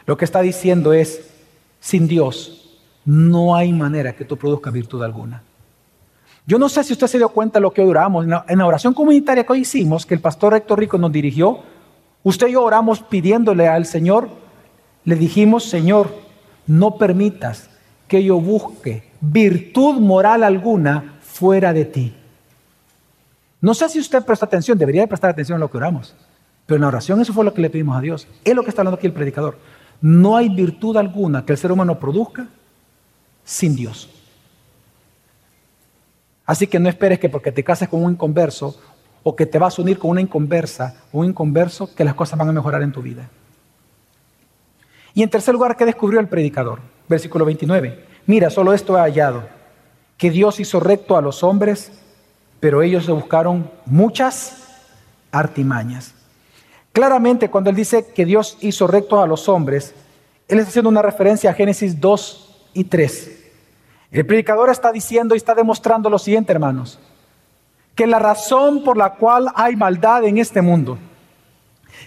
Lo que está diciendo es, sin Dios no hay manera que tú produzcas virtud alguna. Yo no sé si usted se dio cuenta de lo que hoy oramos. En la oración comunitaria que hoy hicimos, que el pastor Héctor Rico nos dirigió, usted y yo oramos pidiéndole al Señor, le dijimos, Señor, no permitas que yo busque virtud moral alguna fuera de ti. No sé si usted presta atención, debería prestar atención a lo que oramos, pero en la oración eso fue lo que le pedimos a Dios. Es lo que está hablando aquí el predicador. No hay virtud alguna que el ser humano produzca sin Dios. Así que no esperes que porque te cases con un inconverso o que te vas a unir con una inconversa o un inconverso, que las cosas van a mejorar en tu vida. Y en tercer lugar, ¿qué descubrió el predicador? Versículo 29. Mira, solo esto he hallado, que Dios hizo recto a los hombres, pero ellos se buscaron muchas artimañas. Claramente, cuando él dice que Dios hizo recto a los hombres, él está haciendo una referencia a Génesis 2 y 3. El predicador está diciendo y está demostrando lo siguiente, hermanos, que la razón por la cual hay maldad en este mundo,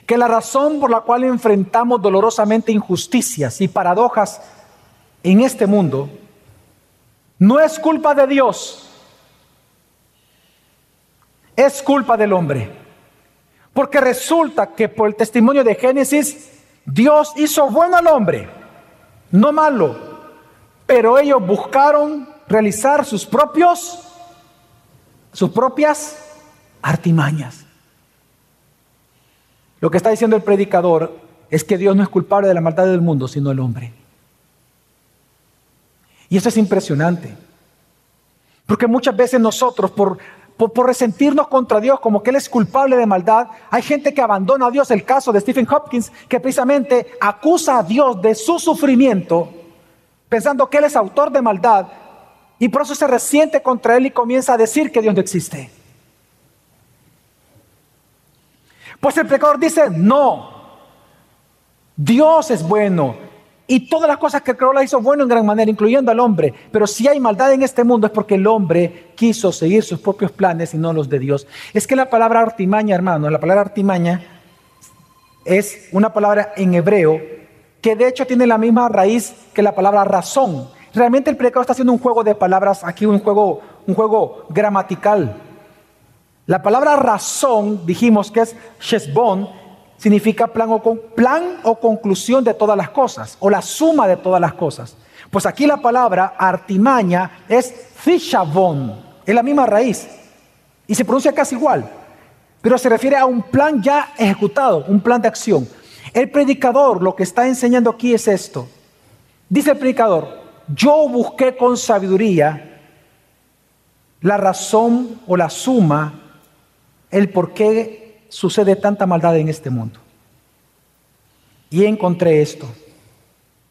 que la razón por la cual enfrentamos dolorosamente injusticias y paradojas en este mundo, no es culpa de Dios, es culpa del hombre. Porque resulta que por el testimonio de Génesis, Dios hizo bueno al hombre, no malo pero ellos buscaron realizar sus propios, sus propias artimañas. Lo que está diciendo el predicador es que Dios no es culpable de la maldad del mundo, sino el hombre. Y eso es impresionante. Porque muchas veces nosotros, por, por, resentirnos contra Dios como que Él es culpable de maldad, hay gente que abandona a Dios. El caso de Stephen Hopkins, que precisamente acusa a Dios de su sufrimiento pensando que Él es autor de maldad, y por eso se resiente contra Él y comienza a decir que Dios no existe. Pues el pecador dice, no, Dios es bueno. Y todas las cosas que creó la hizo bueno en gran manera, incluyendo al hombre. Pero si hay maldad en este mundo es porque el hombre quiso seguir sus propios planes y no los de Dios. Es que la palabra artimaña, hermano, la palabra artimaña es una palabra en hebreo que de hecho tiene la misma raíz que la palabra razón. Realmente el predicador está haciendo un juego de palabras, aquí un juego, un juego gramatical. La palabra razón, dijimos que es shesbon, significa plan o, plan o conclusión de todas las cosas, o la suma de todas las cosas. Pues aquí la palabra artimaña es fishabon, es la misma raíz, y se pronuncia casi igual, pero se refiere a un plan ya ejecutado, un plan de acción. El predicador lo que está enseñando aquí es esto. Dice el predicador, yo busqué con sabiduría la razón o la suma, el por qué sucede tanta maldad en este mundo. Y encontré esto.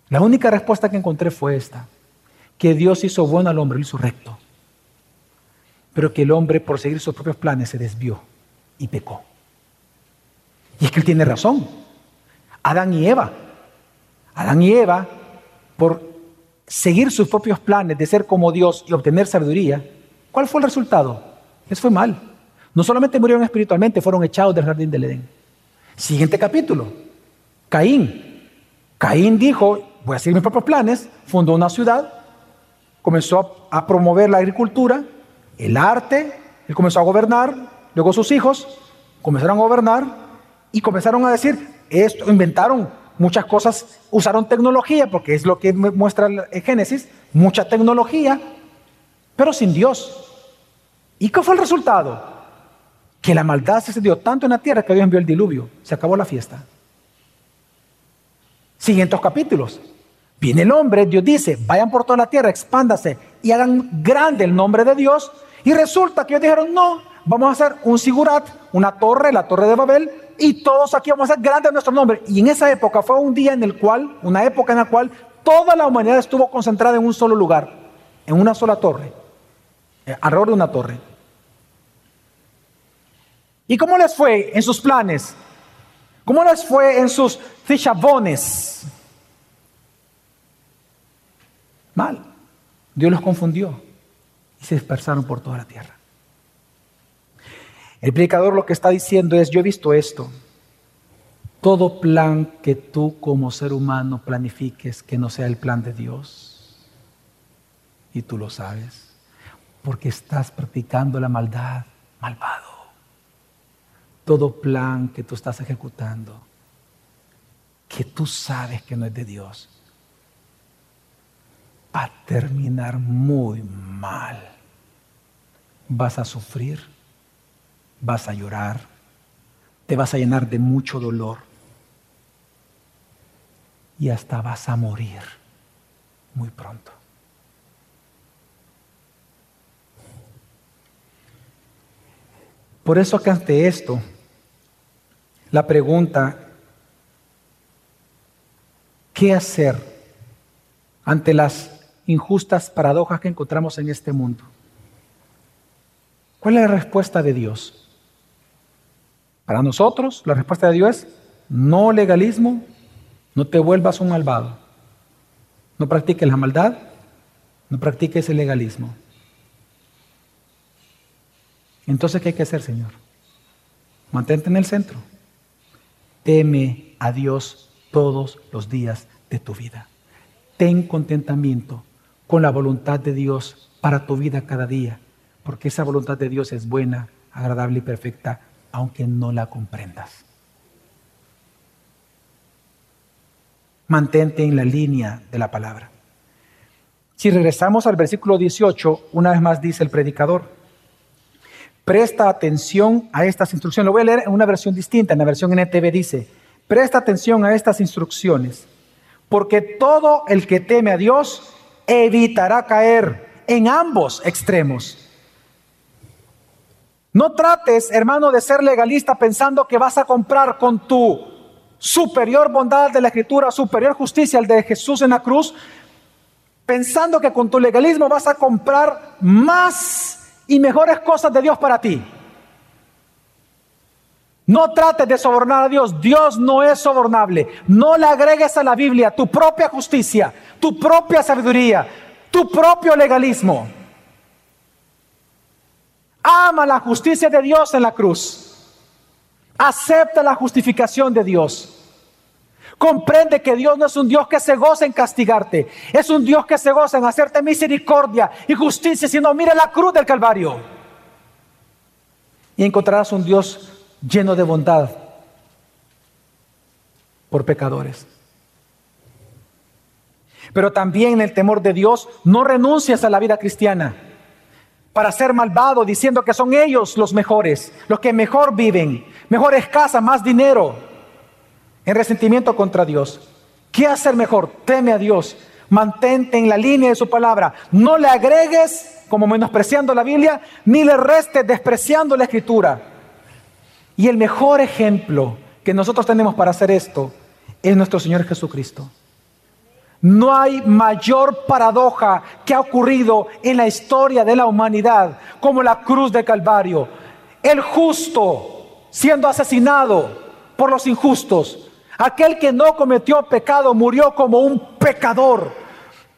La única respuesta que encontré fue esta, que Dios hizo bueno al hombre, lo hizo recto. pero que el hombre por seguir sus propios planes se desvió y pecó. Y es que él tiene razón. Adán y Eva. Adán y Eva, por seguir sus propios planes de ser como Dios y obtener sabiduría, ¿cuál fue el resultado? Les fue mal. No solamente murieron espiritualmente, fueron echados del jardín del Edén. Siguiente capítulo. Caín. Caín dijo, voy a seguir mis propios planes, fundó una ciudad, comenzó a promover la agricultura, el arte, él comenzó a gobernar, luego sus hijos comenzaron a gobernar y comenzaron a decir, esto, inventaron muchas cosas, usaron tecnología, porque es lo que muestra el Génesis, mucha tecnología, pero sin Dios. ¿Y qué fue el resultado? Que la maldad se dio tanto en la tierra que Dios envió el diluvio, se acabó la fiesta. Siguientes capítulos. Viene el hombre, Dios dice, vayan por toda la tierra, expándase y hagan grande el nombre de Dios. Y resulta que ellos dijeron, no, vamos a hacer un sigurat, una torre, la torre de Babel, y todos aquí vamos a hacer grande nuestro nombre. Y en esa época fue un día en el cual, una época en la cual toda la humanidad estuvo concentrada en un solo lugar, en una sola torre, eh, alrededor de una torre. ¿Y cómo les fue en sus planes? ¿Cómo les fue en sus fichabones? Mal. Dios los confundió y se dispersaron por toda la tierra. El predicador lo que está diciendo es, yo he visto esto. Todo plan que tú como ser humano planifiques que no sea el plan de Dios, y tú lo sabes, porque estás practicando la maldad, malvado. Todo plan que tú estás ejecutando, que tú sabes que no es de Dios, va a terminar muy mal. Vas a sufrir, vas a llorar, te vas a llenar de mucho dolor y hasta vas a morir muy pronto. Por eso que ante esto, la pregunta, ¿qué hacer ante las injustas paradojas que encontramos en este mundo. ¿Cuál es la respuesta de Dios? Para nosotros, la respuesta de Dios es no legalismo, no te vuelvas un malvado. No practiques la maldad, no practiques el legalismo. Entonces, ¿qué hay que hacer, Señor? Mantente en el centro. Teme a Dios todos los días de tu vida. Ten contentamiento con la voluntad de Dios para tu vida cada día, porque esa voluntad de Dios es buena, agradable y perfecta, aunque no la comprendas. Mantente en la línea de la palabra. Si regresamos al versículo 18, una vez más dice el predicador, presta atención a estas instrucciones. Lo voy a leer en una versión distinta, en la versión NTV dice, presta atención a estas instrucciones, porque todo el que teme a Dios evitará caer en ambos extremos. No trates, hermano, de ser legalista pensando que vas a comprar con tu superior bondad de la escritura, superior justicia, el de Jesús en la cruz, pensando que con tu legalismo vas a comprar más y mejores cosas de Dios para ti. No trates de sobornar a Dios. Dios no es sobornable. No le agregues a la Biblia tu propia justicia, tu propia sabiduría, tu propio legalismo. Ama la justicia de Dios en la cruz. Acepta la justificación de Dios. Comprende que Dios no es un Dios que se goza en castigarte. Es un Dios que se goza en hacerte misericordia y justicia, sino mira la cruz del Calvario. Y encontrarás un Dios lleno de bondad por pecadores. Pero también en el temor de Dios no renuncias a la vida cristiana para ser malvado diciendo que son ellos los mejores, los que mejor viven, mejores casas, más dinero, en resentimiento contra Dios. ¿Qué hacer mejor? Teme a Dios, mantente en la línea de su palabra, no le agregues como menospreciando la Biblia, ni le restes despreciando la escritura. Y el mejor ejemplo que nosotros tenemos para hacer esto es nuestro Señor Jesucristo. No hay mayor paradoja que ha ocurrido en la historia de la humanidad como la cruz de Calvario. El justo siendo asesinado por los injustos. Aquel que no cometió pecado murió como un pecador.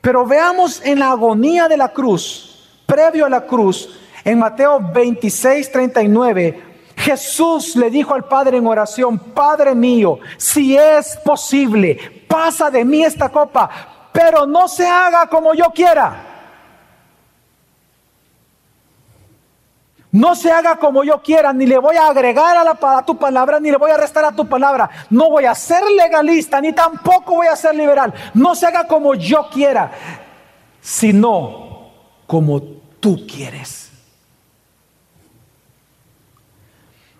Pero veamos en la agonía de la cruz, previo a la cruz, en Mateo 26, 39, Jesús le dijo al Padre en oración, Padre mío, si es posible, pasa de mí esta copa, pero no se haga como yo quiera. No se haga como yo quiera, ni le voy a agregar a, la, a tu palabra, ni le voy a restar a tu palabra. No voy a ser legalista, ni tampoco voy a ser liberal. No se haga como yo quiera, sino como tú quieres.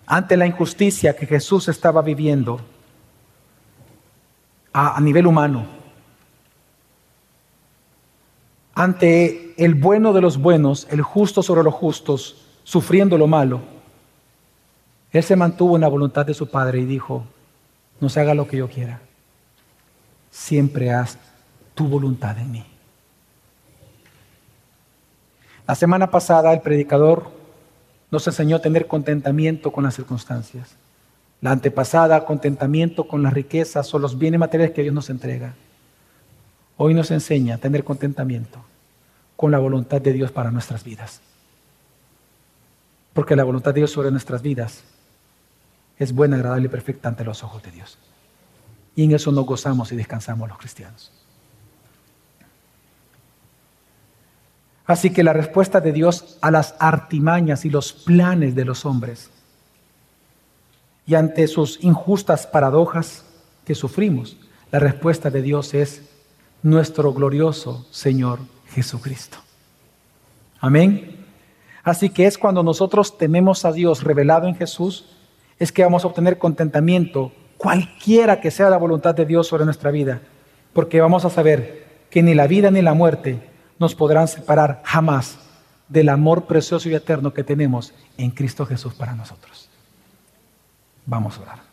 ante la injusticia que Jesús estaba viviendo a, nivel humano, ante el bueno de los buenos, el justo sobre los justos, sufriendo lo malo, Él se mantuvo en la voluntad de su Padre y dijo, no se haga lo que yo quiera, siempre haz tu voluntad en mí. La semana pasada el predicador nos enseñó a tener contentamiento con las circunstancias. La antepasada, contentamiento con las riquezas o los bienes materiales que Dios nos entrega. Hoy nos enseña a tener contentamiento con la voluntad de Dios para nuestras vidas. Porque la voluntad de Dios sobre nuestras vidas es buena, agradable y perfecta ante los ojos de Dios. Y en eso nos gozamos y descansamos los cristianos. Así que la respuesta de Dios a las artimañas y los planes de los hombres y ante sus injustas paradojas que sufrimos, la respuesta de Dios es nuestro glorioso Señor Jesucristo. Amén. Así que es cuando nosotros tememos a Dios revelado en Jesús, es que vamos a obtener contentamiento, cualquiera que sea la voluntad de Dios sobre nuestra vida, porque vamos a saber que ni la vida ni la muerte nos podrán separar jamás del amor precioso y eterno que tenemos en Cristo Jesús para nosotros. Vamos a orar.